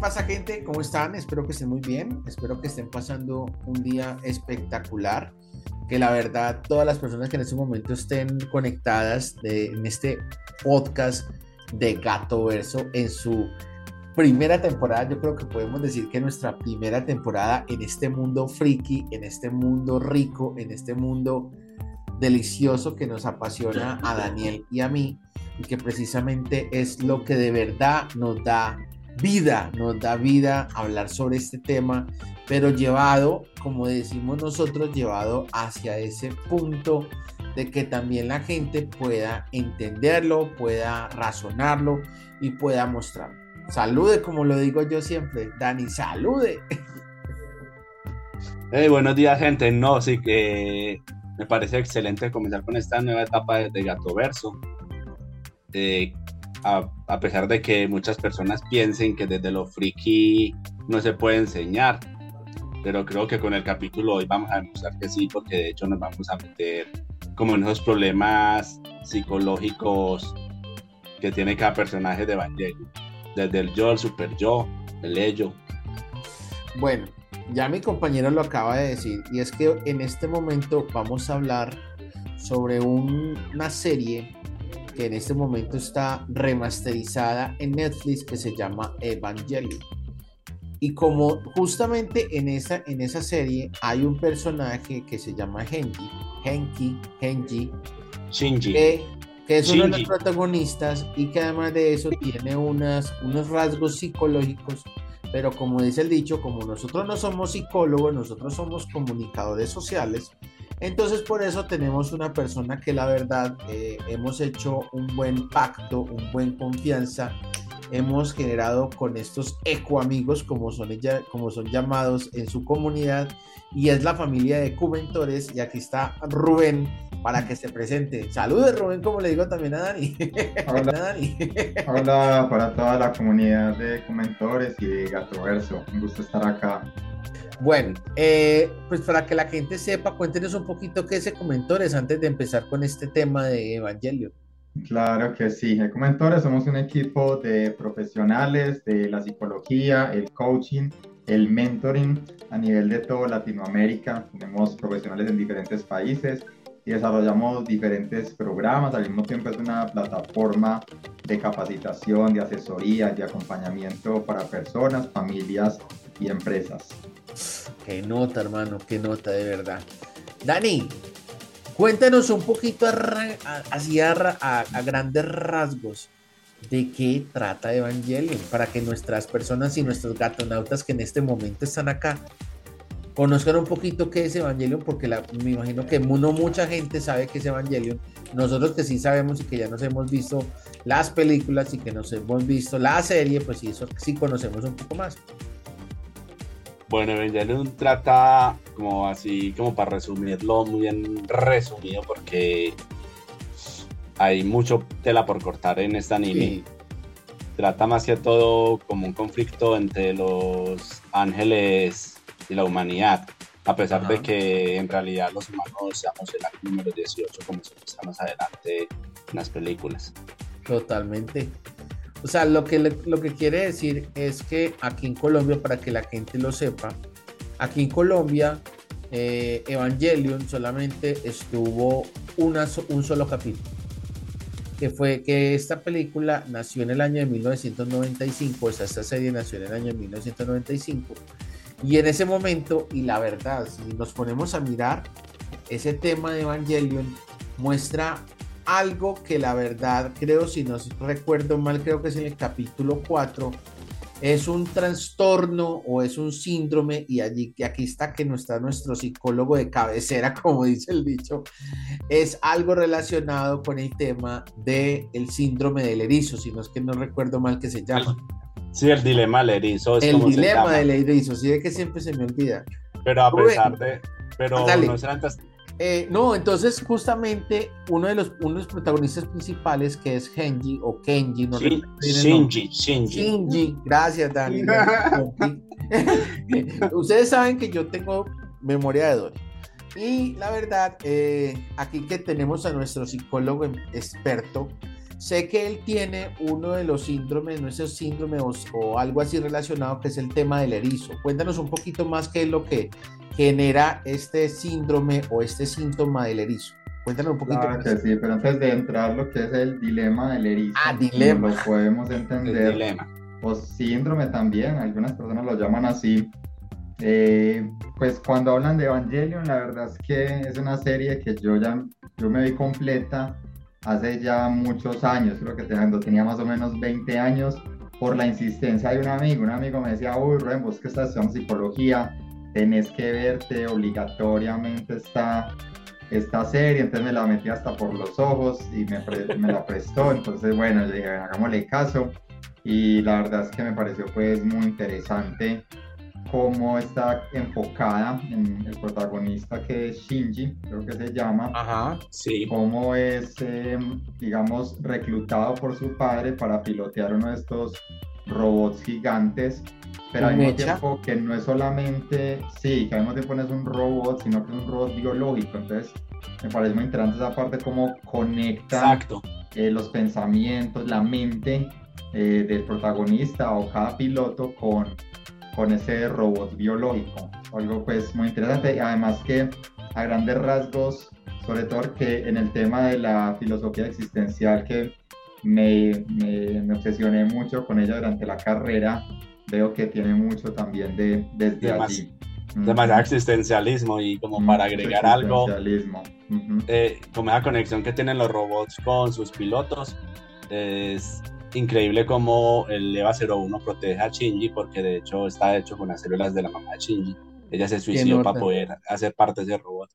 pasa gente? ¿Cómo están? Espero que estén muy bien. Espero que estén pasando un día espectacular. Que la verdad todas las personas que en este momento estén conectadas en este podcast de Gato Verso en su primera temporada, yo creo que podemos decir que nuestra primera temporada en este mundo friki, en este mundo rico, en este mundo delicioso que nos apasiona a Daniel y a mí y que precisamente es lo que de verdad nos da vida, nos da vida hablar sobre este tema, pero llevado, como decimos nosotros, llevado hacia ese punto de que también la gente pueda entenderlo, pueda razonarlo y pueda mostrarlo. Salude, como lo digo yo siempre, Dani, salude. Hey, buenos días, gente. No, sí que me parece excelente comenzar con esta nueva etapa de, Gato Verso. A, pesar de que muchas personas piensen que desde lo friki no se puede enseñar, pero creo que con el capítulo hoy vamos a demostrar que sí, porque de hecho nos vamos a meter como en esos problemas psicológicos que tiene cada personaje de Evangelion, desde el yo, el super yo, el ello. Bueno, ya mi compañero lo acaba de decir, y es que en este momento vamos a hablar sobre una serie que en este momento está remasterizada en Netflix que se llama Evangelion. Y como justamente en esa, en esa serie hay un personaje que se llama Genji, Genki, Genji, Shinji. Que, es uno de los protagonistas y que además de eso tiene unas, unos rasgos psicológicos, pero como dice el dicho, como nosotros no somos psicólogos, nosotros somos comunicadores sociales, entonces por eso tenemos una persona que la verdad eh, hemos hecho un buen pacto, un buen confianza, hemos generado con estos eco amigos como son, ella, como son llamados en su comunidad y es la familia de Cumentores y aquí está Rubén para que se presente. Saludos Rubén, como le digo también a Dani. Hola, Dani. Hola para toda la comunidad de Comentores y de Gato Verso, un gusto estar acá. Bueno, eh, pues para que la gente sepa, cuéntenos un poquito qué es Comentores antes de empezar con este tema de Evangelio. Claro que sí, Comentores somos un equipo de profesionales de la psicología, el coaching, el mentoring a nivel de toda Latinoamérica. Tenemos profesionales en diferentes países y desarrollamos diferentes programas. Al mismo tiempo es una plataforma de capacitación, de asesoría, de acompañamiento para personas, familias y empresas. Qué nota, hermano, qué nota de verdad. Dani, cuéntanos un poquito así a, a, grandes rasgos de qué trata Evangelion para que nuestras personas y nuestros gatonautas que en este momento están acá conozcan un poquito qué es Evangelion, porque me imagino que no mucha gente sabe qué es Evangelion. Nosotros que sí sabemos y que ya nos hemos visto las películas y que nos hemos visto la serie, pues sí, eso sí conocemos un poco más. Bueno, Evangelion trata como así, como para resumirlo muy bien resumido, porque hay mucho tela por cortar en esta anime. Trata más que todo como un conflicto entre los ángeles y la humanidad, a pesar de que en realidad los humanos seamos el número 18, como se muestra más adelante en las películas. Totalmente. O sea, lo que, lo que quiere decir es que aquí en Colombia, para que la gente lo sepa, aquí en Colombia, eh, Evangelion solamente estuvo una, un solo capítulo. Que fue que esta película nació en el año de 1995, o sea, esta serie nació en el año de 1995. Y en ese momento, y la verdad, si nos ponemos a mirar, ese tema de Evangelion muestra algo que la verdad creo, si no recuerdo mal, creo que es en el capítulo 4, es un trastorno o es un síndrome y allí aquí está que no está nuestro psicólogo de cabecera, como dice el dicho, es algo relacionado con el tema del el síndrome del erizo, si no es que no recuerdo mal que se llama. Sí, el dilema del erizo. Es el dilema del erizo, sí, de que siempre se me olvida. Pero a pesar de, pero no serán eh, no, entonces justamente uno de, los, uno de los protagonistas principales que es Genji o Kenji, no Shinji, Shinji. Shinji, gracias Dani. Ustedes saben que yo tengo memoria de Dory. Y la verdad, eh, aquí que tenemos a nuestro psicólogo experto, sé que él tiene uno de los síndromes, no es el síndrome o, algo así relacionado, que es el tema del erizo. Cuéntanos un poquito más qué es lo que genera este síndrome o este síntoma del erizo. Cuéntanos un poquito claro que sí, pero antes de entrar lo que es el dilema del erizo, ah, dilema. lo podemos entender. dilema. O síndrome también, algunas personas lo llaman así. Eh, pues cuando hablan de Evangelion, la verdad es que es una serie que yo ya yo me vi completa hace ya muchos años, creo que cuando tenía más o menos 20 años, por la insistencia de un amigo. Un amigo me decía, uy, Ren, vos que estás en psicología, tenés que verte obligatoriamente esta, esta serie, entonces me la metí hasta por los ojos y me, me la prestó, entonces bueno, le dije, hagámosle caso y la verdad es que me pareció pues muy interesante cómo está enfocada en el protagonista que es Shinji, creo que se llama, Ajá, sí. cómo es, em, digamos, reclutado por su padre para pilotear uno de estos robots gigantes, pero al mismo tiempo que no es solamente, sí, que al mismo tiempo no es un robot, sino que es un robot biológico, entonces me parece muy interesante esa parte cómo conecta eh, los pensamientos, la mente eh, del protagonista o cada piloto con con ese robot biológico. Algo pues muy interesante. Además que a grandes rasgos, sobre todo que en el tema de la filosofía existencial que me, me, obsesioné mucho con ella durante la carrera, veo que tiene mucho también de, desde allí. Demasiado existencialismo y como para agregar algo, eh, como esa conexión que tienen los robots con sus pilotos, es increíble cómo el EVA 01 protege a Shinji, porque de hecho está hecho con las células de la mamá de Shinji. Ella se suicidó para poder hacer parte de ese robot.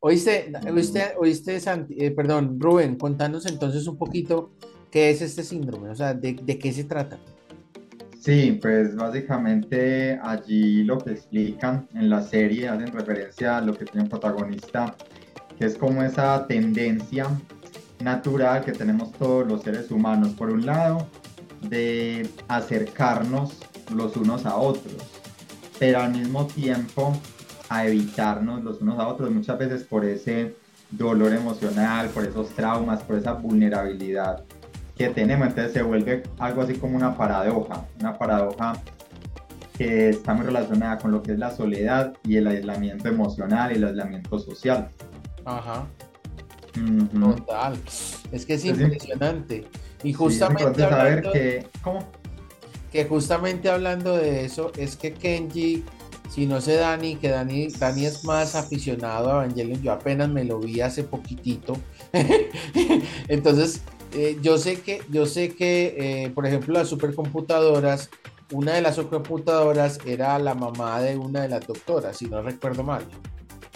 Oíste, oíste, oíste eh, perdón, Rubén, contanos entonces un poquito qué es este síndrome, o sea, de, de qué se trata. Sí, pues básicamente allí lo que explican en la serie hacen referencia a lo que tiene un protagonista, que es como esa tendencia natural que tenemos todos los seres humanos, por un lado, de acercarnos los unos a otros, pero al mismo tiempo a evitarnos los unos a otros, muchas veces por ese dolor emocional, por esos traumas, por esa vulnerabilidad que tenemos. Entonces se vuelve algo así como una paradoja, una paradoja que está muy relacionada con lo que es la soledad y el aislamiento emocional y el aislamiento social. Ajá. Total. Es que es, impresionante. Y justamente hablando, que, ¿cómo? que justamente hablando de eso, es que Kenji, si no sé Dani, que Dani, Dani es más aficionado a Evangelion, yo apenas me lo vi hace poquitito. Entonces, eh, yo sé que, yo sé que, eh, por ejemplo, las supercomputadoras, una de las supercomputadoras era la mamá de una de las doctoras, si no recuerdo mal.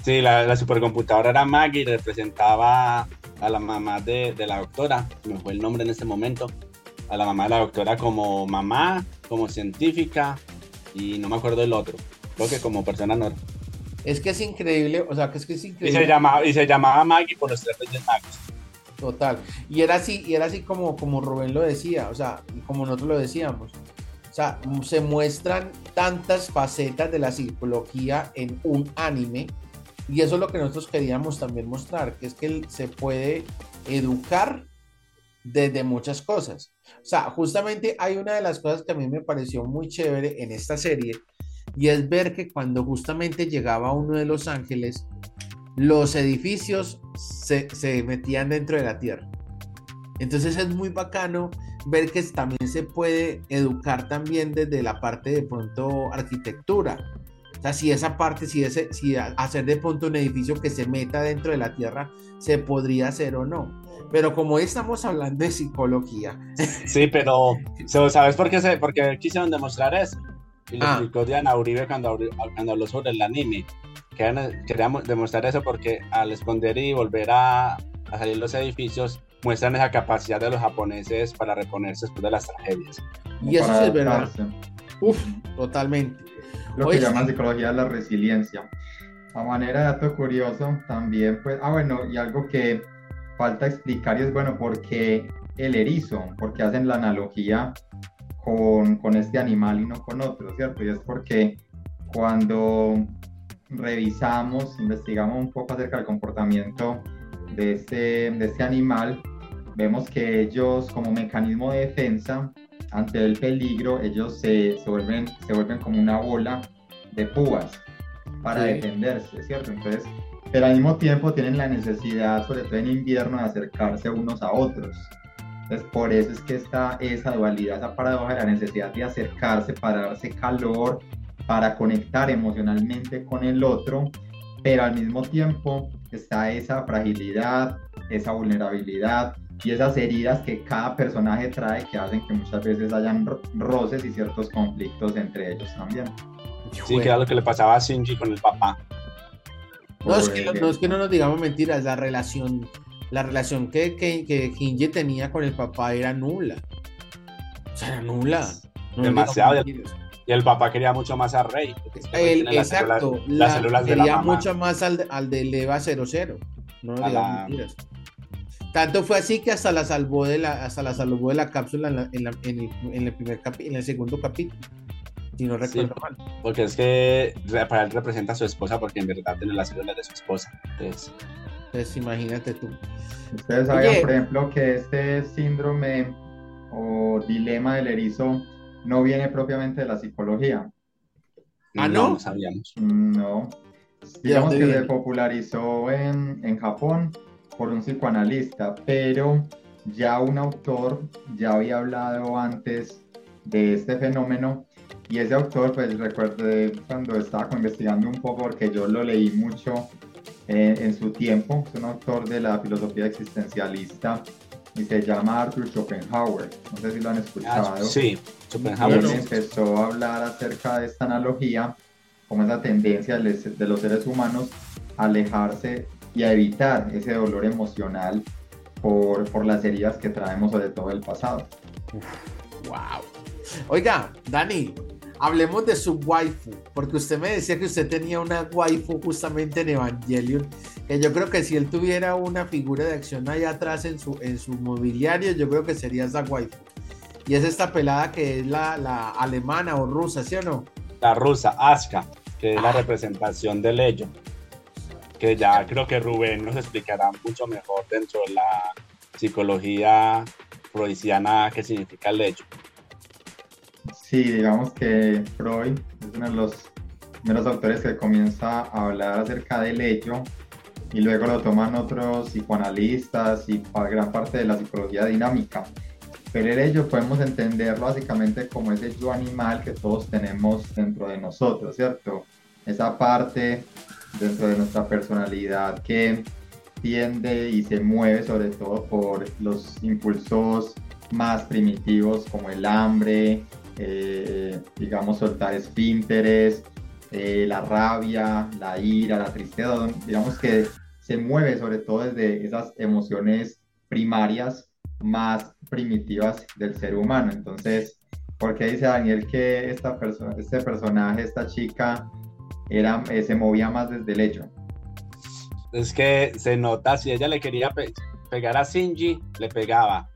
Sí, la, supercomputadora era Maggie, representaba a la mamá de, la doctora, me fue el nombre en este momento, a la mamá de la doctora como mamá, como científica y no me acuerdo del otro, creo que como persona normal. Es que es increíble, o sea, que es que es increíble. Y se llamaba, y se llamaba Maggie por los tres reyes magos. Total. Y era así, y era así como, como Rubén lo decía, o sea, como nosotros lo decíamos. O sea, se muestran tantas facetas de la psicología en un anime y eso es lo que nosotros queríamos también mostrar, que es que se puede educar desde muchas cosas. O sea, justamente hay una de las cosas que a mí me pareció muy chévere en esta serie, y es ver que cuando justamente llegaba uno de Los Ángeles, los edificios se, se metían dentro de la tierra. Entonces es muy bacano ver que también se puede educar también desde la parte de pronto arquitectura. O sea, si esa parte, si, ese, si hacer de pronto un edificio que se meta dentro de la tierra, se podría hacer o no. Pero como estamos hablando de psicología. Sí, pero ¿sabes por qué, se, por qué quisieron demostrar eso? Y lo ah. explicó Diana Uribe cuando, cuando habló sobre el anime. Queríamos demostrar eso porque al esconder y volver a, a salir los edificios, muestran esa capacidad de los japoneses para reponerse después de las tragedias. Y eso es verdad. Uf, totalmente lo que llaman psicología de la resiliencia. A manera de dato curioso, también, pues, ah, bueno, y algo que falta explicar y es, bueno, ¿por qué el erizo? Porque hacen la analogía con, con este animal y no con otro, ¿cierto? Y es porque cuando revisamos, investigamos un poco acerca del comportamiento de este, de este animal, vemos que ellos como mecanismo de defensa ante el peligro, ellos se, se vuelven, se vuelven como una bola de púas para defenderse, ¿cierto? Entonces, pero al mismo tiempo tienen la necesidad, sobre todo en invierno, de acercarse unos a otros. Entonces, por eso es que está esa dualidad, esa paradoja de la necesidad de acercarse para darse calor, para conectar emocionalmente con el otro, pero al mismo tiempo está esa fragilidad, esa vulnerabilidad y esas heridas que cada personaje trae que hacen que muchas veces hayan roces y ciertos conflictos entre ellos también. Sí, que era lo que le pasaba a Shinji con el papá. No es, que, no, es que no nos digamos mentiras, la relación, la relación que, que, que Shinji tenía con el papá era nula. O sea, era nula. Demasiado. Y el papá quería mucho más a Rey. exacto, las células, quería mucho más al, al de Leva 00. No mentiras. Tanto fue así que hasta la salvó de la, hasta la salvó de la cápsula en, la, en, el, en el, primer en el segundo capítulo. Si no recuerdo mal. Porque es que para él representa a su esposa porque en verdad tiene las células de su esposa. Entonces, pues imagínate tú. Ustedes sabían, por ejemplo, que este síndrome o dilema del erizo no viene propiamente de la psicología. Ah, no. No, sabíamos. No. Digamos que se popularizó en, en Japón por un psicoanalista, pero ya un autor ya había hablado antes de este fenómeno y ese autor, pues recuerdo cuando estaba investigando un poco, porque yo lo leí mucho eh, en su tiempo, es un autor de la filosofía existencialista y se llama Arthur Schopenhauer. No sé si lo han escuchado. Ah, sí, Schopenhauer. Él empezó a hablar acerca de esta analogía, como esa tendencia de los seres humanos a alejarse y a evitar ese dolor emocional por, por las heridas que traemos sobre todo del pasado. wow. Oiga, Dani, hablemos de su waifu, porque usted me decía que usted tenía una waifu justamente en Evangelion, que yo creo que si él tuviera una figura de acción allá atrás en su, en su mobiliario, yo creo que sería esa waifu. Y es esta pelada que es la, la alemana o rusa, ¿sí o no? La rusa, Aska, que es la ah. representación del ello. Que ya creo que Rubén nos explicará mucho mejor dentro de la psicología freudiana qué significa el hecho. Sí, digamos que Freud es uno de los primeros autores que comienza a hablar acerca del hecho y luego lo toman otros psicoanalistas y gran parte de la psicología dinámica. Pero el ello podemos entenderlo básicamente como ese yo animal que todos tenemos dentro de nosotros, ¿cierto? Esa parte dentro de nuestra personalidad que tiende y se mueve sobre todo por los impulsos más primitivos como el hambre, eh, digamos, soltar esfínteres, eh, la rabia, la ira, la tristeza, digamos que se mueve sobre todo desde esas emociones primarias más primitivas del ser humano. Entonces, ¿por qué dice Daniel que esta persona, este personaje, esta chica, era, eh, se movía más desde el hecho? Es que se nota, si ella le quería pegar a Shinji, le pegaba.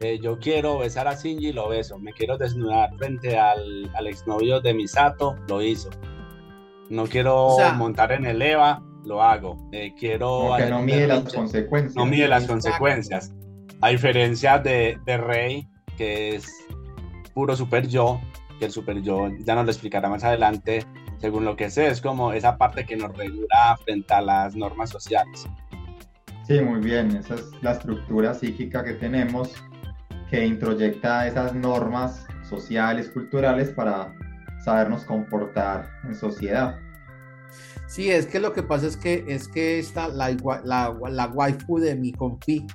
Eh, yo quiero besar a Shinji, lo beso. Me quiero desnudar frente al, al exnovio de Misato, lo hizo. No quiero montar en el Eva, lo hago. Eh, quiero. que no mide las consecuencias. No mide las consecuencias. A diferencia de, de, Rey, que es puro super yo, que el super yo ya nos lo explicará más adelante, según lo que sé, es como esa parte que nos regula frente a las normas sociales. Sí, muy bien. Esa es la estructura psíquica que tenemos que introyecta esas normas sociales, culturales para sabernos comportar en sociedad. Sí, es que lo que pasa es que es que esta la, la, la waifu de mi compi,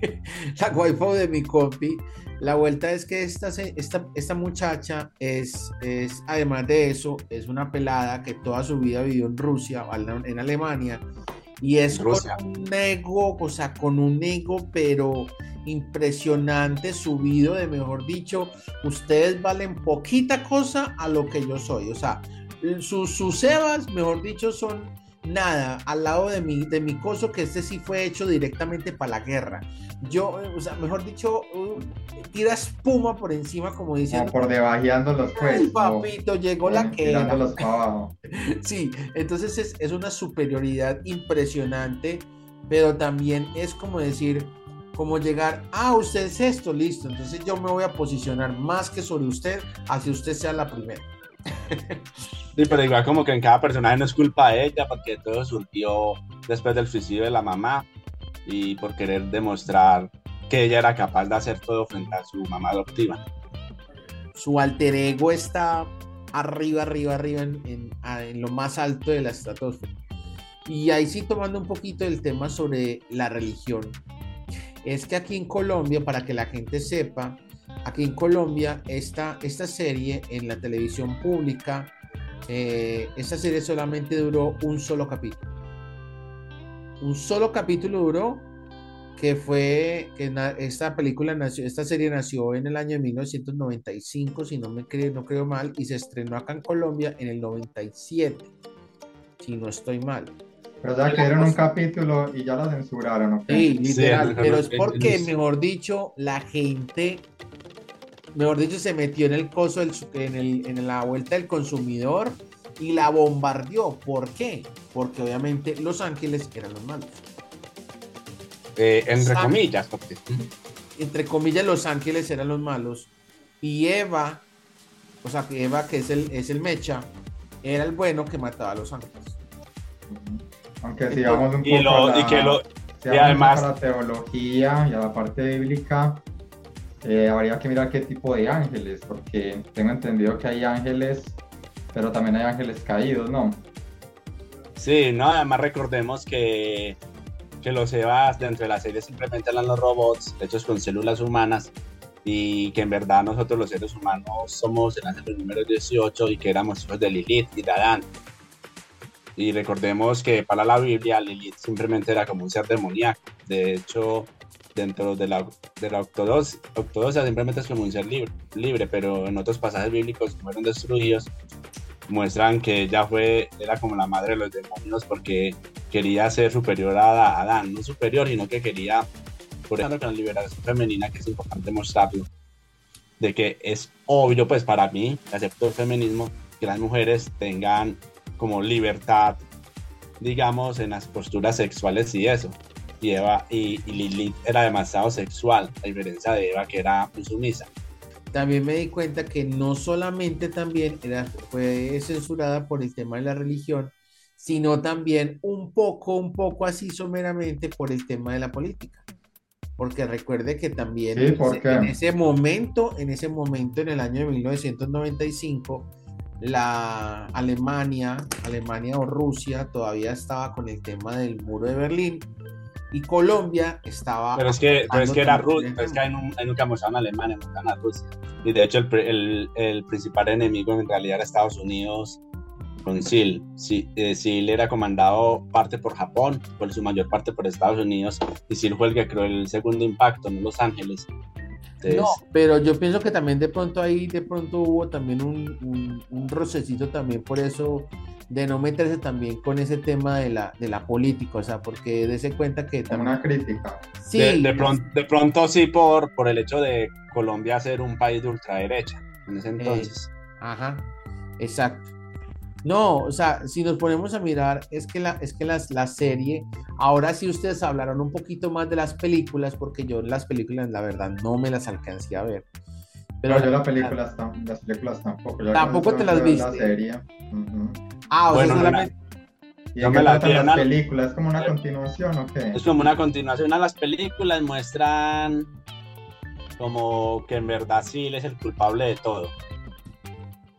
la waifu de mi compi, la vuelta es que esta, esta, esta muchacha es, es, además de eso, es una pelada que toda su vida vivió en Rusia, en Alemania, y es con un ego, o sea, con un ego, pero impresionante, subido de, mejor dicho, ustedes valen poquita cosa a lo que yo soy. O sea, sus, sus mejor dicho, son nada al lado de mi, de mi coso, que este sí fue hecho directamente para la guerra. Yo, o sea, mejor dicho, uh, tira espuma por encima, como dicen. por debajeando los pues. papito, llegó la que abajo. sí, entonces es, es una superioridad impresionante, pero también es como decir, como llegar, ah, usted es esto, listo, entonces yo me voy a posicionar más que sobre usted, hacia usted sea la primera. Sí, pero igual como que en cada personaje no es culpa de ella, porque todo surgió después del suicidio de la mamá y por querer demostrar que ella era capaz de hacer todo frente a su mamá adoptiva. Su alter ego está arriba, arriba, arriba, en, en lo más alto de la estratosfera. Y ahí sí tomando un poquito el tema sobre la religión. Es que aquí en Colombia, para que la gente sepa, aquí en Colombia esta, esta serie en la televisión pública, eh, esta serie solamente duró un solo capítulo. Un solo capítulo duró, que fue que esta película nació, esta serie nació en el año de 1995, si no me creo, no creo mal, y se estrenó acá en Colombia en el 97, si no estoy mal. Pero ya que un capítulo y ya lo censuraron, ¿ok? Sí, literal, pero es porque, mejor dicho, la gente mejor dicho, se metió en el coso, en, el, en la vuelta del consumidor y la bombardeó. ¿Por qué? Porque obviamente Los Ángeles eran los malos. Eh, entre comillas, porque... Entre comillas, Los Ángeles eran los malos. Y Eva, o sea, que Eva, que es el, es el mecha, era el bueno que mataba a Los Ángeles. Aunque sigamos un poco y que lo, y además la teología y a la parte bíblica, eh, habría que mirar qué tipo de ángeles, porque tengo entendido que hay ángeles, pero también hay ángeles caídos, ¿no? Sí, no, además recordemos que, que los Evas dentro de la serie simplemente eran los robots hechos con células humanas y que en verdad nosotros los seres humanos somos el ángel número 18 y que éramos hijos de Lilith y de Adán. Y recordemos que para la Biblia Lilith simplemente era como un ser demoníaco. De hecho, dentro de la, de la simplemente es como un ser libre, libre, pero en otros pasajes bíblicos que fueron destruidos muestran que ella fue, era como la madre de los demonios porque quería ser superior a Adán, no superior, sino que quería, por ejemplo, con la liberación femenina, que es importante mostrarlo, de que es obvio, pues para mí, acepto el feminismo, que las mujeres tengan como libertad, digamos, en las posturas sexuales y eso y, Eva, y, Lilith era demasiado sexual, a diferencia de Eva que era sumisa. También me di cuenta que no solamente también era, fue censurada por el tema de la religión, sino también un poco, un poco así someramente por el tema de la política. Porque recuerde que también en ese momento, en ese momento, en el año de 1995, la Alemania, Alemania o Rusia todavía estaba con el tema del muro de Berlín y Colombia estaba. Pero es que, pero es que era Rusia, es que ahí, nunca mostraban a Alemania, mostraban a Rusia. Y de hecho, el, el, el, principal enemigo en realidad era Estados Unidos con SEAL. Eh, SEAL era comandado parte por Japón, por su mayor parte por Estados Unidos, y SEAL fue el que creó el segundo impacto, no Los Ángeles. No, pero yo pienso que también de pronto ahí, de pronto hubo también un, un, un rocecito también por eso de no meterse también con ese tema de la, de la política, o sea, porque dése cuenta que... También... Una crítica. Sí. De, pronto, de pronto sí por, por el hecho de Colombia ser un país de ultraderecha en ese entonces. ajá, exacto. No, o sea, si nos ponemos a mirar, es que la, es que las, la serie, ahora sí ustedes hablaron un poquito más de las películas, porque yo las películas, la verdad, no me las alcancé a ver. Pero yo las películas, las películas tampoco. tampoco te las viste. La serie. Ah, bueno, solamente... ¿Y me la las películas? ¿Es como una continuación o qué? Es como una continuación a las películas, muestran como que en verdad sí es el culpable de todo.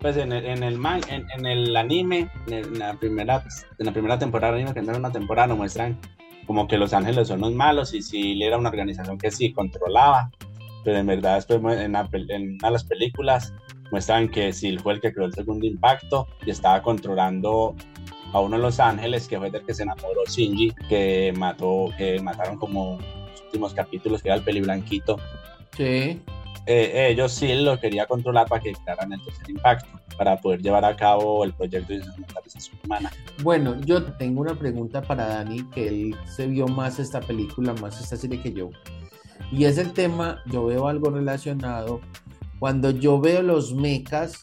Pues en el, en el, en, el anime, en la, primera, en la primera temporada, anime, que no era una temporada, nos muestran como que los ángeles son los malos y sí era una organización que sí controlaba, pero en verdad después en, en una de las películas muestran que Sil fue el que creó el segundo impacto y estaba controlando a uno de los ángeles que fue del que se enamoró Shinji, que mató, que mataron como los últimos capítulos, que era el peli blanquito. Sí. Eh, ellos sí lo quería controlar para que crearan el tercer impacto, para poder llevar a cabo el proyecto de su humana. Bueno, yo tengo una pregunta para Dani, que él se vio más esta película, más esta serie que yo. Y es el tema, yo veo algo relacionado cuando yo veo los mecas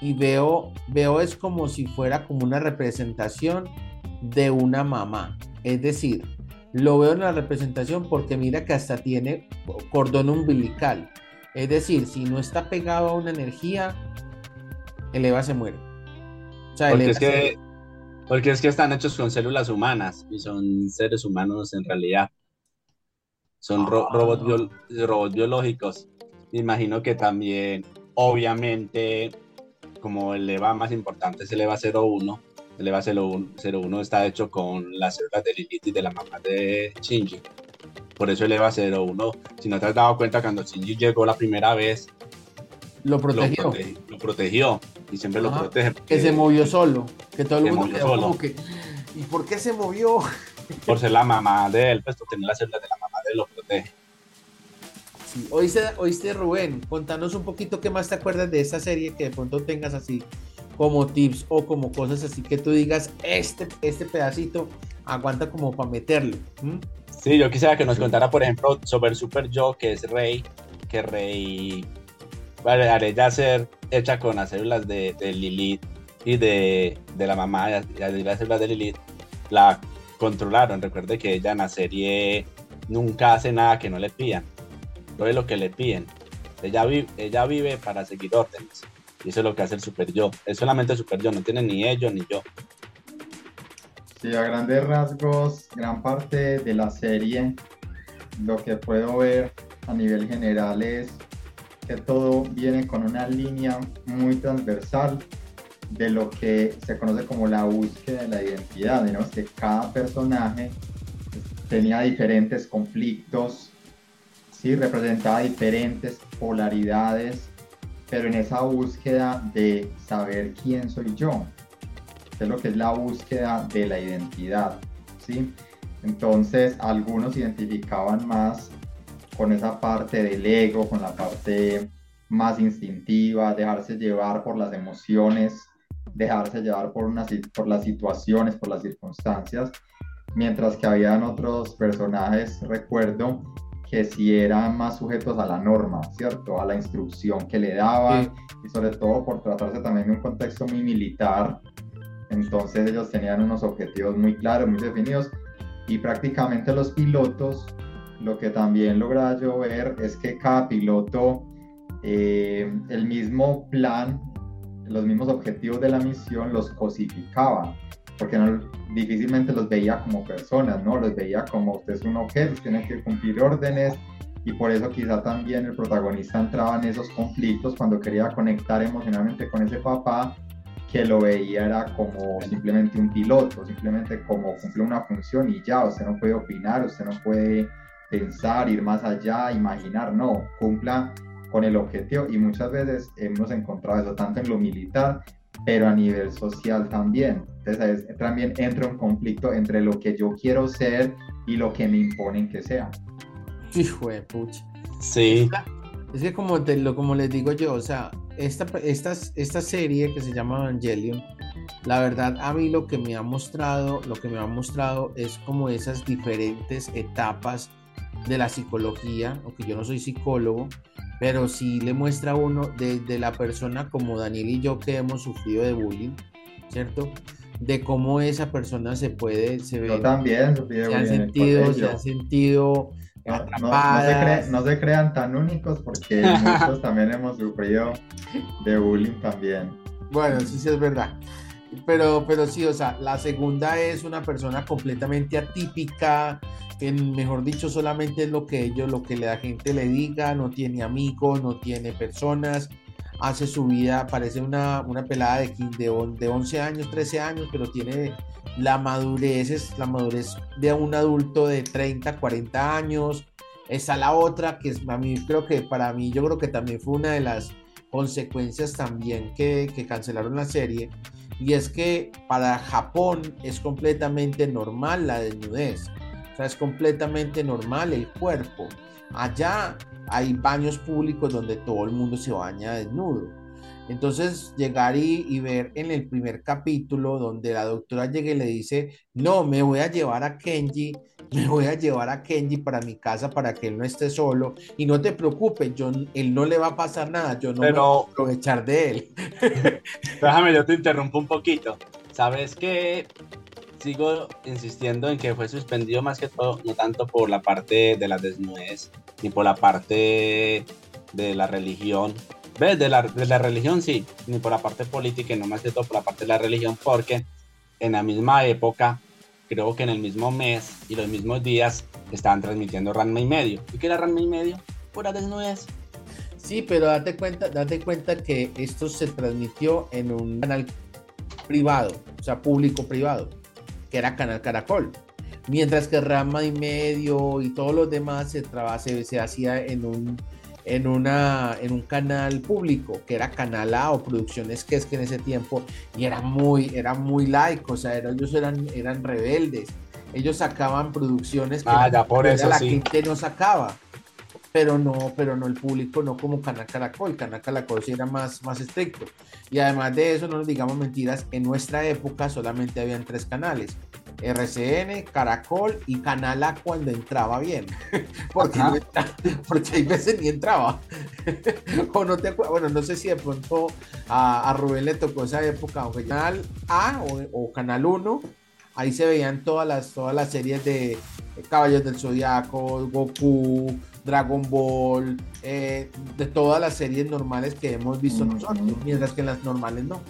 y veo, veo es como si fuera como una representación de una mamá. Es decir, lo veo en la representación porque mira que hasta tiene cordón umbilical. Es decir, si no está pegado a una energía, el Eva se muere. porque, es que, porque es que están hechos con células humanas y son seres humanos en realidad. Son ah. robots, robots biológicos. imagino que también, obviamente, como el EVA más importante es el EVA 01, el EVA 01, está hecho con las células de Lilith y de la mamá de Shinji. Por eso el EVA 01, si no te has dado cuenta, cuando Shinji llegó la primera vez, lo protegió. Lo, protegió y siempre lo protege. Que se movió solo, que todo el mundo quedó que, ¿y por qué se movió? Por ser la mamá de él, pues tener las células de la mamá de él lo protege. Sí. ¿Oíste, oíste, Rubén, contanos un poquito qué más te acuerdas de esa serie que de pronto tengas así como tips o como cosas así que tú digas, este, este pedacito aguanta como para meterlo. Sí, yo quisiera que nos contara, por ejemplo, sobre el Super Yo, que es Rey, que Rey haré ya ser hecha con las células de, Lilith y de, la mamá y las células de Lilith, la controlaron. Recuerde que ella en la serie nunca hace nada que no le pidan. Todo es lo que le piden. Ella, vive, ella vive para seguir órdenes. Y eso es lo que hace el super yo. Es solamente super yo, no tiene ni ellos ni yo. Sí, a grandes rasgos, gran parte de la serie, lo que puedo ver a nivel general es que todo viene con una línea muy transversal de lo que se conoce como la búsqueda de la identidad, ¿no? que cada personaje tenía diferentes conflictos, ¿sí? representaba diferentes polaridades, pero en esa búsqueda de saber quién soy yo, es lo que es la búsqueda de la identidad. ¿sí? Entonces, algunos identificaban más con esa parte del ego, con la parte más instintiva, dejarse llevar por las emociones, dejarse llevar por las situaciones, por las circunstancias, mientras que habían otros personajes, recuerdo, que sí eran más sujetos a la norma, ¿cierto? A la instrucción que le daban y sobre todo por tratarse también de un contexto muy militar, entonces ellos tenían unos objetivos muy claros, muy definidos y prácticamente los pilotos lo que también logra yo ver es que cada piloto, eh, el mismo plan, los mismos objetivos de la misión los cosificaba, porque no, difícilmente los veía como personas, ¿no? Los veía como usted es un objeto, tiene que cumplir órdenes, y por eso quizá también el protagonista entraba en esos conflictos cuando quería conectar emocionalmente con ese papá que lo veía era como simplemente un piloto, simplemente como cumple una función y ya, usted no puede opinar, usted no puede pensar, ir más allá, imaginar, no, cumpla con el objetivo y muchas veces hemos encontrado eso tanto en lo militar, pero a nivel social también. Entonces también entra un conflicto entre lo que yo quiero ser y lo que me imponen que sea. Hijo de pucha. Sí. Es que como, te, lo, como les digo yo, o sea, esta, esta, esta serie que se llama Evangelion, la verdad a mí lo que me ha mostrado, lo que me ha mostrado es como esas diferentes etapas de la psicología, aunque yo no soy psicólogo, pero sí le muestra a uno de, la persona como Daniel y yo que hemos sufrido de bullying, ¿cierto? De cómo esa persona se puede, se ve, yo también se ha sentido, se ha sentido no, se crean tan únicos porque nosotros también hemos sufrido de bullying también. Bueno, sí, sí es verdad. Pero, pero sí, o sea, la segunda es una persona completamente atípica, mejor dicho, solamente es lo que ellos, lo que la gente le diga, no tiene amigos, no tiene personas, hace su vida, parece una, una pelada de, de, de 11 años, 13 años, pero tiene la madurez, es la madurez de un adulto de 30, 40 años. Está la otra, que es a mí, creo que para mí, yo creo que también fue una de las consecuencias también que, que cancelaron la serie, y es que para Japón es completamente normal la desnudez. O sea, es completamente normal el cuerpo. Allá hay baños públicos donde todo el mundo se baña desnudo. Entonces, llegar y, ver en el primer capítulo donde la doctora llega y le dice, no, me voy a llevar a Kenji, me voy a llevar a Kenji para mi casa para que él no esté solo y no te preocupes, yo, él no le va a pasar nada, yo no me voy a aprovechar de él. Déjame, yo te interrumpo un poquito. ¿Sabes qué? Sigo insistiendo en que fue suspendido más que todo, no tanto por la parte de la desnudez, ni por la parte de la religión. ¿Ves? De la, de la religión sí, ni por la parte política, no más que todo por la parte de la religión, porque en la misma época, creo que en el mismo mes y los mismos días, estaban transmitiendo Ranma y medio. ¿Y qué era Ranma y medio? Pura desnudez. Sí, pero date cuenta, date cuenta que esto se transmitió en un canal privado, o sea, público-privado, que era Canal Caracol. Mientras que Rama y Medio y todos los demás se, se, se hacía en un, en, una, en un canal público, que era Canal A o Producciones que es que en ese tiempo, y era muy, era muy laico, o sea, ellos eran, eran rebeldes. Ellos sacaban producciones que ah, ya por eso, la sí. gente no sacaba pero no, pero no el público, no como Canal Caracol. Canal Caracol sí era más, más estricto. Y además de eso, no nos digamos mentiras, en nuestra época solamente habían tres canales. RCN, Caracol y Canal A cuando entraba bien. porque, no entraba, porque hay veces ni entraba. o no te bueno, no sé si de pronto a, a, Rubén le tocó esa época, aunque Canal A o, o Canal 1 ahí se veían todas las, todas las series de Caballos del Zodiaco, Goku, Dragon Ball, eh, de todas las series normales que hemos visto nosotros, mientras que en las normales no.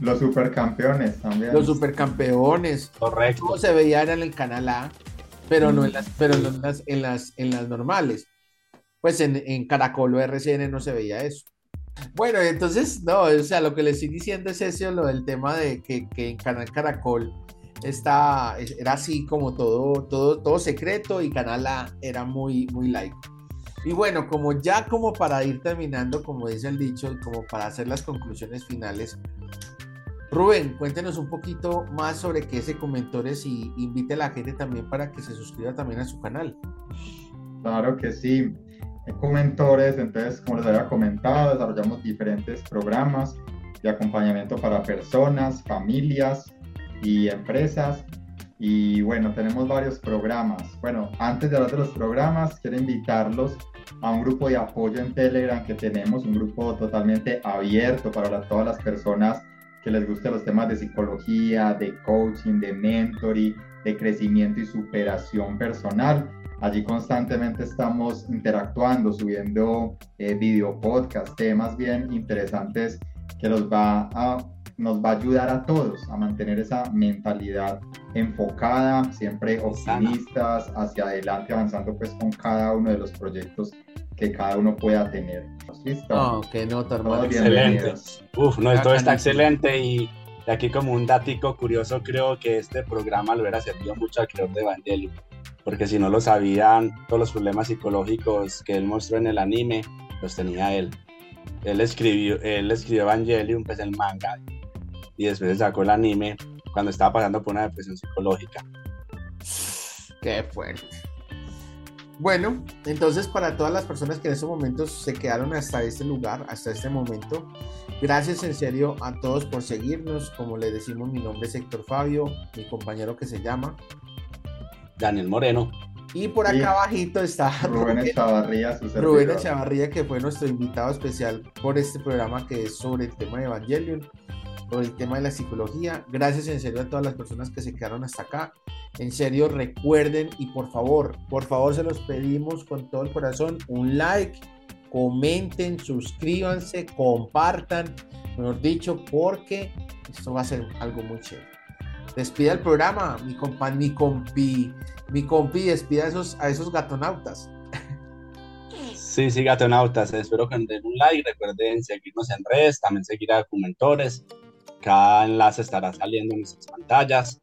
Los supercampeones también. Los supercampeones. Correcto. Todo se veía en el canal A, pero no en las, pero no en las, en las, en las normales. Pues en, en Caracol o RCN no se veía eso. Bueno, entonces, no, o sea, lo que le estoy diciendo es eso, lo del tema de que, que en Canal Caracol está, era así como todo, todo, todo secreto y Canal A era muy, muy laico. Y bueno, como ya como para ir terminando, como dice el dicho, y como para hacer las conclusiones finales, Rubén, cuéntenos un poquito más sobre qué es Comentores y invite a la gente también para que se suscriba también a su canal. Claro que sí. Comentores, entonces, como les había comentado, desarrollamos diferentes programas de acompañamiento para personas, familias, y empresas. Y bueno, tenemos varios programas. Bueno, antes de hablar de los programas, quiero invitarlos a un grupo de apoyo en Telegram que tenemos, un grupo totalmente abierto para todas las personas que les gusten los temas de psicología, de coaching, de mentoring, de crecimiento y superación personal. Allí constantemente estamos interactuando, subiendo eh, video podcast, temas bien interesantes que los va a nos va a ayudar a todos a mantener esa mentalidad enfocada, siempre optimistas, hacia adelante, avanzando pues con cada uno de los proyectos que cada uno pueda tener. ¿Listo? Oh, qué nota, hermano. Excelente. Uf, no, esto está excelente y aquí como un datico curioso, creo que este programa lo hubiera servido mucho al creador de Evangelion, porque si no lo sabían, todos los problemas psicológicos que él mostró en el anime, los tenía él. Él escribió, él escribió Evangelion, pues el manga, y después sacó el anime cuando estaba pasando por una depresión psicológica. Qué fuerte. Bueno, entonces para todas las personas que en estos momentos se quedaron hasta este lugar, hasta este momento, gracias en serio a todos por seguirnos. Como le decimos, mi nombre es Héctor Fabio, mi compañero que se llama Daniel Moreno. Y por acá abajito está Rubén Echavarría, su Rubén Echavarría, que fue nuestro invitado especial por este programa que es sobre el tema de Evangelion por el tema de la psicología. Gracias en serio a todas las personas que se quedaron hasta acá. En serio, recuerden y por favor, por favor se los pedimos con todo el corazón un like, comenten, suscríbanse, compartan, mejor dicho, porque esto va a ser algo muy chévere. Despida el programa, mi compa, mi compi, mi compi, despida a esos, a esos gatonautas. Sí, sí, gatonautas. Espero que den un like. Recuerden seguirnos en redes, también seguir a Documentores. Cada enlace estará saliendo en nuestras pantallas.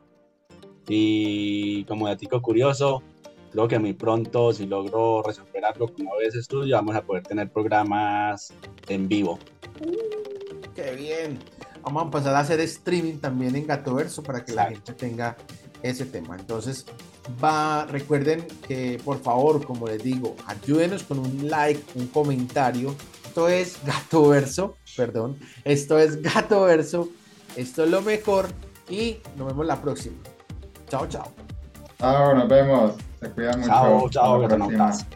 Y como dato curioso, creo que muy pronto, si logro resolver algo como ese estudio, vamos a poder tener programas en vivo. Uh, ¡Qué bien! Vamos a empezar a hacer streaming también en Gatoverso para que la gente tenga ese tema. Entonces, va, recuerden que por favor, como les digo, ayúdenos con un like, un comentario. Esto es Gatoverso, perdón. Esto es Gatoverso esto es lo mejor y nos vemos la próxima. Chao, chao. Chao, nos vemos. Se cuidan mucho. Chao, chao,